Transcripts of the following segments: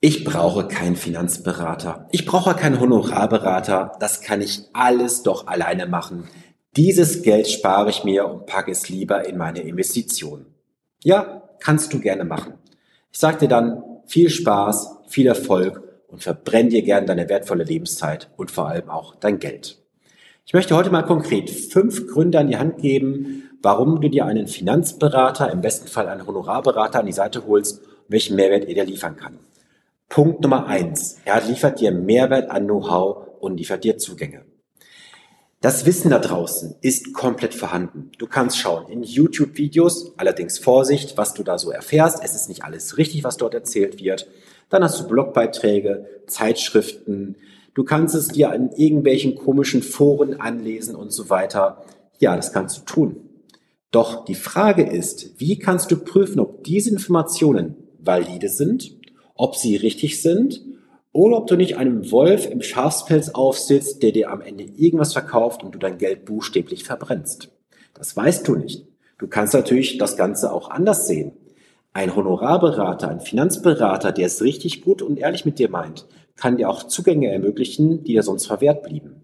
Ich brauche keinen Finanzberater. Ich brauche keinen Honorarberater. Das kann ich alles doch alleine machen. Dieses Geld spare ich mir und packe es lieber in meine Investition. Ja, kannst du gerne machen. Ich sage dir dann viel Spaß, viel Erfolg und verbrenn dir gern deine wertvolle Lebenszeit und vor allem auch dein Geld. Ich möchte heute mal konkret fünf Gründe an die Hand geben, warum du dir einen Finanzberater, im besten Fall einen Honorarberater an die Seite holst und welchen Mehrwert er dir liefern kann. Punkt Nummer eins. Er liefert dir Mehrwert an Know-how und liefert dir Zugänge. Das Wissen da draußen ist komplett vorhanden. Du kannst schauen in YouTube-Videos, allerdings Vorsicht, was du da so erfährst. Es ist nicht alles richtig, was dort erzählt wird. Dann hast du Blogbeiträge, Zeitschriften. Du kannst es dir in irgendwelchen komischen Foren anlesen und so weiter. Ja, das kannst du tun. Doch die Frage ist, wie kannst du prüfen, ob diese Informationen valide sind ob sie richtig sind oder ob du nicht einem Wolf im Schafspelz aufsitzt, der dir am Ende irgendwas verkauft und du dein Geld buchstäblich verbrennst. Das weißt du nicht. Du kannst natürlich das Ganze auch anders sehen. Ein Honorarberater, ein Finanzberater, der es richtig gut und ehrlich mit dir meint, kann dir auch Zugänge ermöglichen, die dir sonst verwehrt blieben.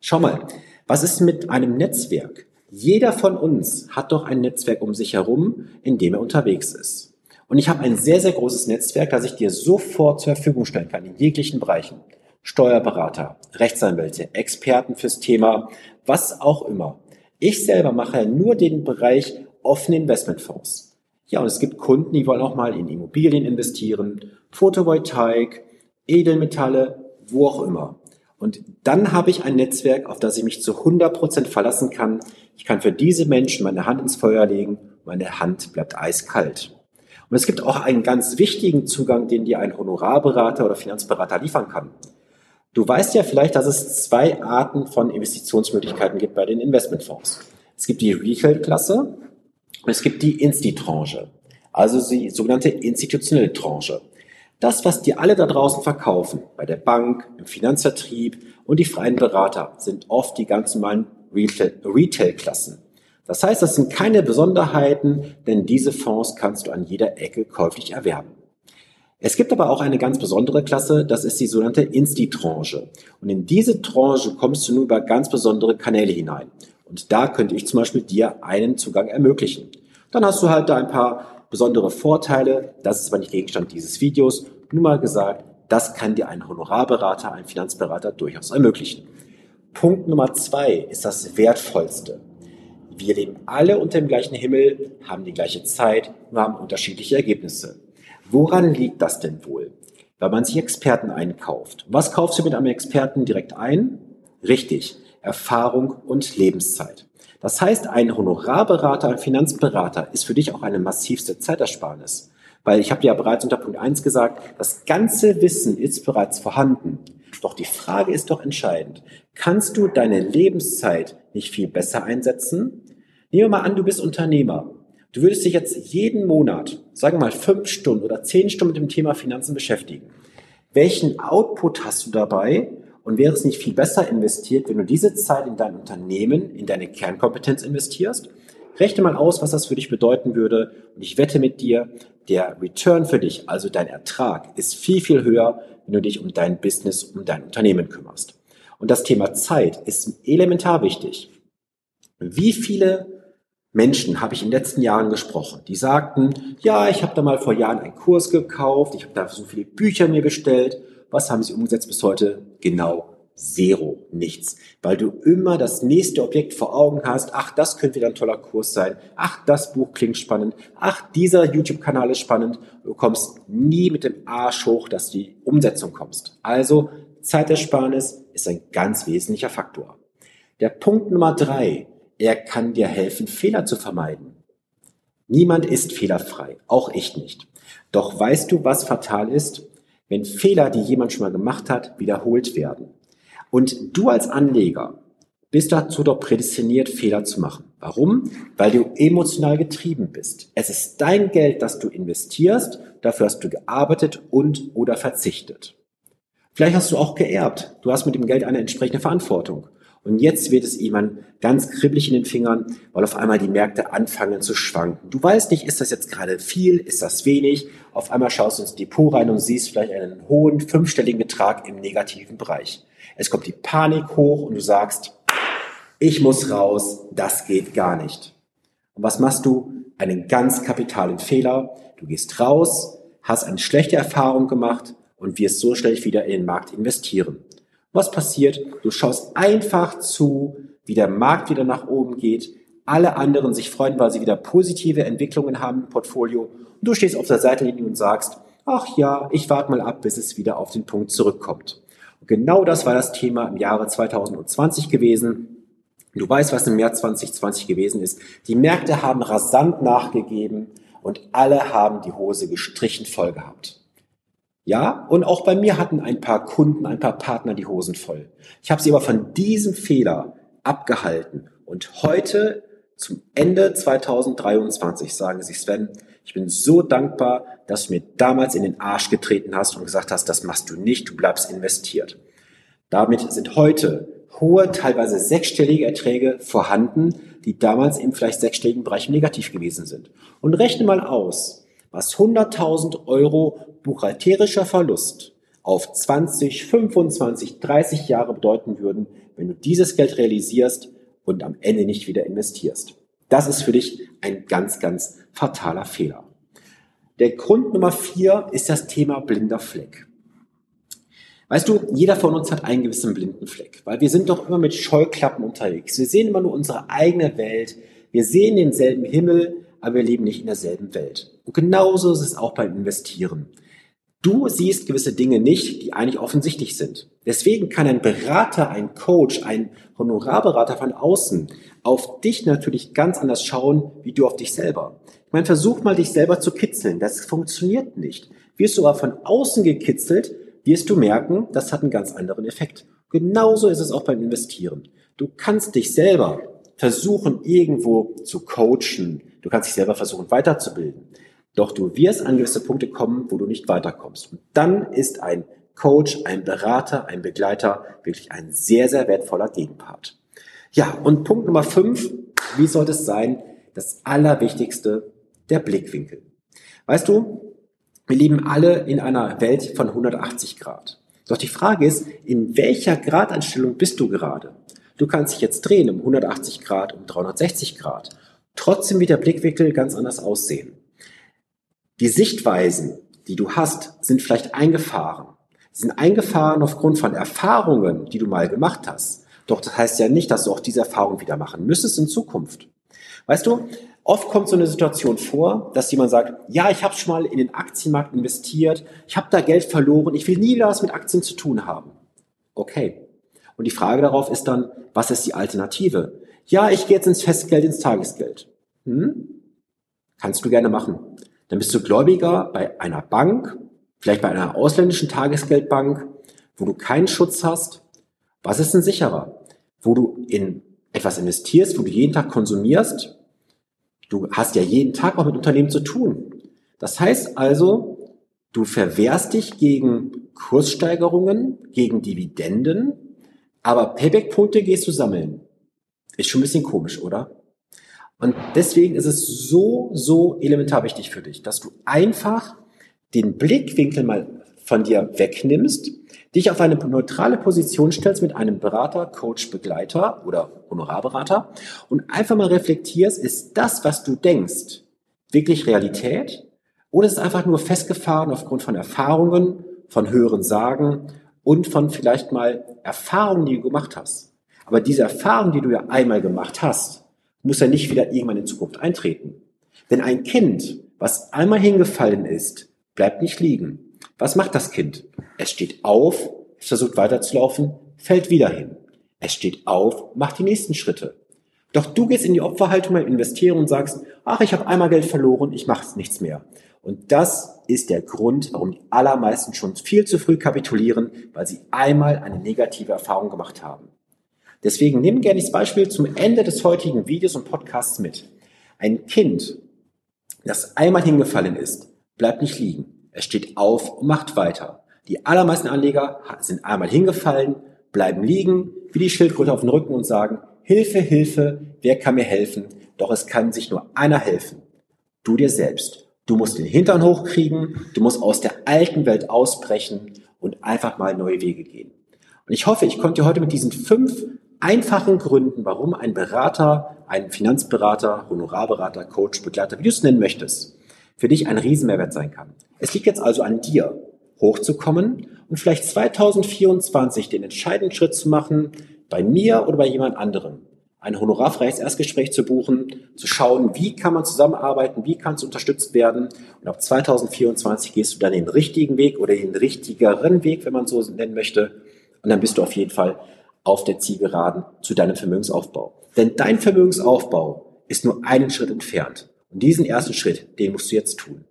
Schau mal, was ist mit einem Netzwerk? Jeder von uns hat doch ein Netzwerk um sich herum, in dem er unterwegs ist. Und ich habe ein sehr, sehr großes Netzwerk, das ich dir sofort zur Verfügung stellen kann, in jeglichen Bereichen. Steuerberater, Rechtsanwälte, Experten fürs Thema, was auch immer. Ich selber mache nur den Bereich offene Investmentfonds. Ja, und es gibt Kunden, die wollen auch mal in Immobilien investieren, Photovoltaik, Edelmetalle, wo auch immer. Und dann habe ich ein Netzwerk, auf das ich mich zu 100 Prozent verlassen kann. Ich kann für diese Menschen meine Hand ins Feuer legen, meine Hand bleibt eiskalt. Und es gibt auch einen ganz wichtigen Zugang, den dir ein Honorarberater oder Finanzberater liefern kann. Du weißt ja vielleicht, dass es zwei Arten von Investitionsmöglichkeiten gibt bei den Investmentfonds. Es gibt die Retail-Klasse und es gibt die Insti-Tranche, also die sogenannte institutionelle Tranche. Das, was dir alle da draußen verkaufen, bei der Bank, im Finanzvertrieb und die freien Berater, sind oft die ganz normalen Retail-Klassen. Das heißt, das sind keine Besonderheiten, denn diese Fonds kannst du an jeder Ecke käuflich erwerben. Es gibt aber auch eine ganz besondere Klasse, das ist die sogenannte Insti-Tranche. Und in diese Tranche kommst du nur über ganz besondere Kanäle hinein. Und da könnte ich zum Beispiel dir einen Zugang ermöglichen. Dann hast du halt da ein paar besondere Vorteile. Das ist aber nicht Gegenstand dieses Videos. Nur mal gesagt, das kann dir ein Honorarberater, ein Finanzberater durchaus ermöglichen. Punkt Nummer zwei ist das Wertvollste. Wir leben alle unter dem gleichen Himmel, haben die gleiche Zeit, nur haben unterschiedliche Ergebnisse. Woran liegt das denn wohl? Weil man sich Experten einkauft. Was kaufst du mit einem Experten direkt ein? Richtig, Erfahrung und Lebenszeit. Das heißt, ein Honorarberater, ein Finanzberater ist für dich auch eine massivste Zeitersparnis. Weil ich habe ja bereits unter Punkt 1 gesagt, das ganze Wissen ist bereits vorhanden. Doch die Frage ist doch entscheidend. Kannst du deine Lebenszeit nicht viel besser einsetzen? Nehmen wir mal an, du bist Unternehmer. Du würdest dich jetzt jeden Monat, sagen wir mal fünf Stunden oder zehn Stunden mit dem Thema Finanzen beschäftigen. Welchen Output hast du dabei? Und wäre es nicht viel besser investiert, wenn du diese Zeit in dein Unternehmen, in deine Kernkompetenz investierst? Rechne mal aus, was das für dich bedeuten würde. Und ich wette mit dir, der Return für dich, also dein Ertrag, ist viel, viel höher, wenn du dich um dein Business, um dein Unternehmen kümmerst. Und das Thema Zeit ist elementar wichtig. Wie viele Menschen habe ich in den letzten Jahren gesprochen, die sagten, ja, ich habe da mal vor Jahren einen Kurs gekauft, ich habe da so viele Bücher mir bestellt. Was haben sie umgesetzt bis heute? Genau Zero, nichts. Weil du immer das nächste Objekt vor Augen hast. Ach, das könnte wieder ein toller Kurs sein. Ach, das Buch klingt spannend. Ach, dieser YouTube-Kanal ist spannend. Du kommst nie mit dem Arsch hoch, dass du die Umsetzung kommst. Also, Zeitersparnis ist ein ganz wesentlicher Faktor. Der Punkt Nummer drei er kann dir helfen, Fehler zu vermeiden. Niemand ist fehlerfrei, auch ich nicht. Doch weißt du, was fatal ist? Wenn Fehler, die jemand schon mal gemacht hat, wiederholt werden. Und du als Anleger bist dazu doch prädestiniert, Fehler zu machen. Warum? Weil du emotional getrieben bist. Es ist dein Geld, das du investierst, dafür hast du gearbeitet und oder verzichtet. Vielleicht hast du auch geerbt. Du hast mit dem Geld eine entsprechende Verantwortung. Und jetzt wird es jemand ganz kribbelig in den Fingern, weil auf einmal die Märkte anfangen zu schwanken. Du weißt nicht, ist das jetzt gerade viel, ist das wenig? Auf einmal schaust du ins Depot rein und siehst vielleicht einen hohen fünfstelligen Betrag im negativen Bereich. Es kommt die Panik hoch und du sagst, ich muss raus, das geht gar nicht. Und was machst du? Einen ganz kapitalen Fehler. Du gehst raus, hast eine schlechte Erfahrung gemacht und wirst so schnell wieder in den Markt investieren. Was passiert? Du schaust einfach zu, wie der Markt wieder nach oben geht, alle anderen sich freuen, weil sie wieder positive Entwicklungen haben im Portfolio und du stehst auf der Seitenlinie und sagst, ach ja, ich warte mal ab, bis es wieder auf den Punkt zurückkommt. Und genau das war das Thema im Jahre 2020 gewesen. Du weißt, was im März 2020 gewesen ist. Die Märkte haben rasant nachgegeben und alle haben die Hose gestrichen voll gehabt. Ja, und auch bei mir hatten ein paar Kunden, ein paar Partner die Hosen voll. Ich habe sie aber von diesem Fehler abgehalten. Und heute, zum Ende 2023, sagen sie, Sven, ich bin so dankbar, dass du mir damals in den Arsch getreten hast und gesagt hast, das machst du nicht, du bleibst investiert. Damit sind heute hohe, teilweise sechsstellige Erträge vorhanden, die damals im vielleicht sechsstelligen Bereich negativ gewesen sind. Und rechne mal aus, was 100.000 Euro buchhalterischer Verlust auf 20, 25, 30 Jahre bedeuten würden, wenn du dieses Geld realisierst und am Ende nicht wieder investierst. Das ist für dich ein ganz, ganz fataler Fehler. Der Grund Nummer vier ist das Thema blinder Fleck. Weißt du, jeder von uns hat einen gewissen blinden Fleck, weil wir sind doch immer mit Scheuklappen unterwegs. Wir sehen immer nur unsere eigene Welt. Wir sehen denselben Himmel, aber wir leben nicht in derselben Welt. Und genauso ist es auch beim Investieren. Du siehst gewisse Dinge nicht, die eigentlich offensichtlich sind. Deswegen kann ein Berater, ein Coach, ein Honorarberater von außen auf dich natürlich ganz anders schauen, wie du auf dich selber. Ich meine, versuch mal, dich selber zu kitzeln. Das funktioniert nicht. Wirst du aber von außen gekitzelt, wirst du merken, das hat einen ganz anderen Effekt. Genauso ist es auch beim Investieren. Du kannst dich selber versuchen, irgendwo zu coachen. Du kannst dich selber versuchen, weiterzubilden. Doch du wirst an gewisse Punkte kommen, wo du nicht weiterkommst. Und dann ist ein Coach, ein Berater, ein Begleiter wirklich ein sehr, sehr wertvoller Gegenpart. Ja, und Punkt Nummer fünf, wie sollte es sein? Das Allerwichtigste, der Blickwinkel. Weißt du, wir leben alle in einer Welt von 180 Grad. Doch die Frage ist, in welcher Gradeinstellung bist du gerade? Du kannst dich jetzt drehen um 180 Grad, um 360 Grad. Trotzdem wird der Blickwinkel ganz anders aussehen. Die Sichtweisen, die du hast, sind vielleicht eingefahren. Sie sind eingefahren aufgrund von Erfahrungen, die du mal gemacht hast. Doch das heißt ja nicht, dass du auch diese Erfahrung wieder machen müsstest in Zukunft. Weißt du, oft kommt so eine Situation vor, dass jemand sagt, ja, ich habe schon mal in den Aktienmarkt investiert, ich habe da Geld verloren, ich will nie wieder was mit Aktien zu tun haben. Okay, und die Frage darauf ist dann, was ist die Alternative? Ja, ich gehe jetzt ins Festgeld, ins Tagesgeld. Hm? Kannst du gerne machen. Dann bist du Gläubiger bei einer Bank, vielleicht bei einer ausländischen Tagesgeldbank, wo du keinen Schutz hast. Was ist denn sicherer? Wo du in etwas investierst, wo du jeden Tag konsumierst. Du hast ja jeden Tag auch mit Unternehmen zu tun. Das heißt also, du verwehrst dich gegen Kurssteigerungen, gegen Dividenden, aber Payback-Punkte gehst du sammeln. Ist schon ein bisschen komisch, oder? Und deswegen ist es so, so elementar wichtig für dich, dass du einfach den Blickwinkel mal von dir wegnimmst, dich auf eine neutrale Position stellst mit einem Berater, Coach, Begleiter oder Honorarberater und einfach mal reflektierst, ist das, was du denkst, wirklich Realität oder ist es einfach nur festgefahren aufgrund von Erfahrungen, von höheren Sagen und von vielleicht mal Erfahrungen, die du gemacht hast. Aber diese Erfahrung, die du ja einmal gemacht hast, muss ja nicht wieder irgendwann in Zukunft eintreten. Denn ein Kind, was einmal hingefallen ist, bleibt nicht liegen. Was macht das Kind? Es steht auf, es versucht weiterzulaufen, fällt wieder hin. Es steht auf, macht die nächsten Schritte. Doch du gehst in die Opferhaltung beim Investieren und sagst, ach, ich habe einmal Geld verloren, ich mache nichts mehr. Und das ist der Grund, warum die allermeisten schon viel zu früh kapitulieren, weil sie einmal eine negative Erfahrung gemacht haben. Deswegen nimm gerne das Beispiel zum Ende des heutigen Videos und Podcasts mit. Ein Kind, das einmal hingefallen ist, bleibt nicht liegen. Es steht auf und macht weiter. Die allermeisten Anleger sind einmal hingefallen, bleiben liegen, wie die Schildkröte auf dem Rücken und sagen, Hilfe, Hilfe, wer kann mir helfen? Doch es kann sich nur einer helfen. Du dir selbst. Du musst den Hintern hochkriegen, du musst aus der alten Welt ausbrechen und einfach mal neue Wege gehen. Und ich hoffe, ich konnte dir heute mit diesen fünf einfachen Gründen, warum ein Berater, ein Finanzberater, Honorarberater, Coach, Begleiter, wie du es nennen möchtest, für dich ein Riesenmehrwert sein kann. Es liegt jetzt also an dir, hochzukommen und vielleicht 2024 den entscheidenden Schritt zu machen, bei mir oder bei jemand anderem, ein honorarfreies Erstgespräch zu buchen, zu schauen, wie kann man zusammenarbeiten, wie kann es unterstützt werden. Und ab 2024 gehst du dann den richtigen Weg oder den richtigeren Weg, wenn man so nennen möchte. Und dann bist du auf jeden Fall auf der Zielgeraden zu deinem Vermögensaufbau. Denn dein Vermögensaufbau ist nur einen Schritt entfernt. Und diesen ersten Schritt, den musst du jetzt tun.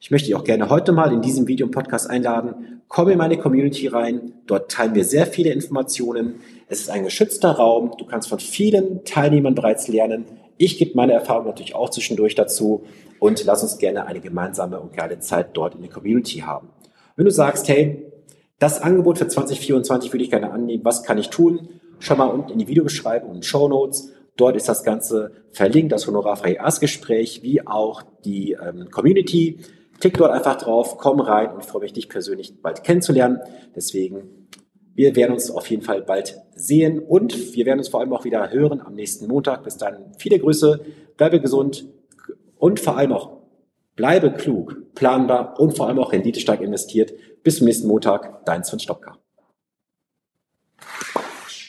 Ich möchte dich auch gerne heute mal in diesem Video und Podcast einladen. Komm in meine Community rein. Dort teilen wir sehr viele Informationen. Es ist ein geschützter Raum. Du kannst von vielen Teilnehmern bereits lernen. Ich gebe meine Erfahrung natürlich auch zwischendurch dazu und lass uns gerne eine gemeinsame und geile Zeit dort in der Community haben. Wenn du sagst, hey, das Angebot für 2024 würde ich gerne annehmen, was kann ich tun? Schau mal unten in die Videobeschreibung und Show Notes. Dort ist das Ganze verlinkt, das honorarfreie Erstgespräch, wie auch die ähm, Community. Klick dort einfach drauf, komm rein und freue mich, dich persönlich bald kennenzulernen. Deswegen, wir werden uns auf jeden Fall bald sehen und wir werden uns vor allem auch wieder hören am nächsten Montag. Bis dann, viele Grüße, bleibe gesund und vor allem auch bleibe klug, planbar und vor allem auch renditestark investiert. Bis zum nächsten Montag, dein Sven Stopka.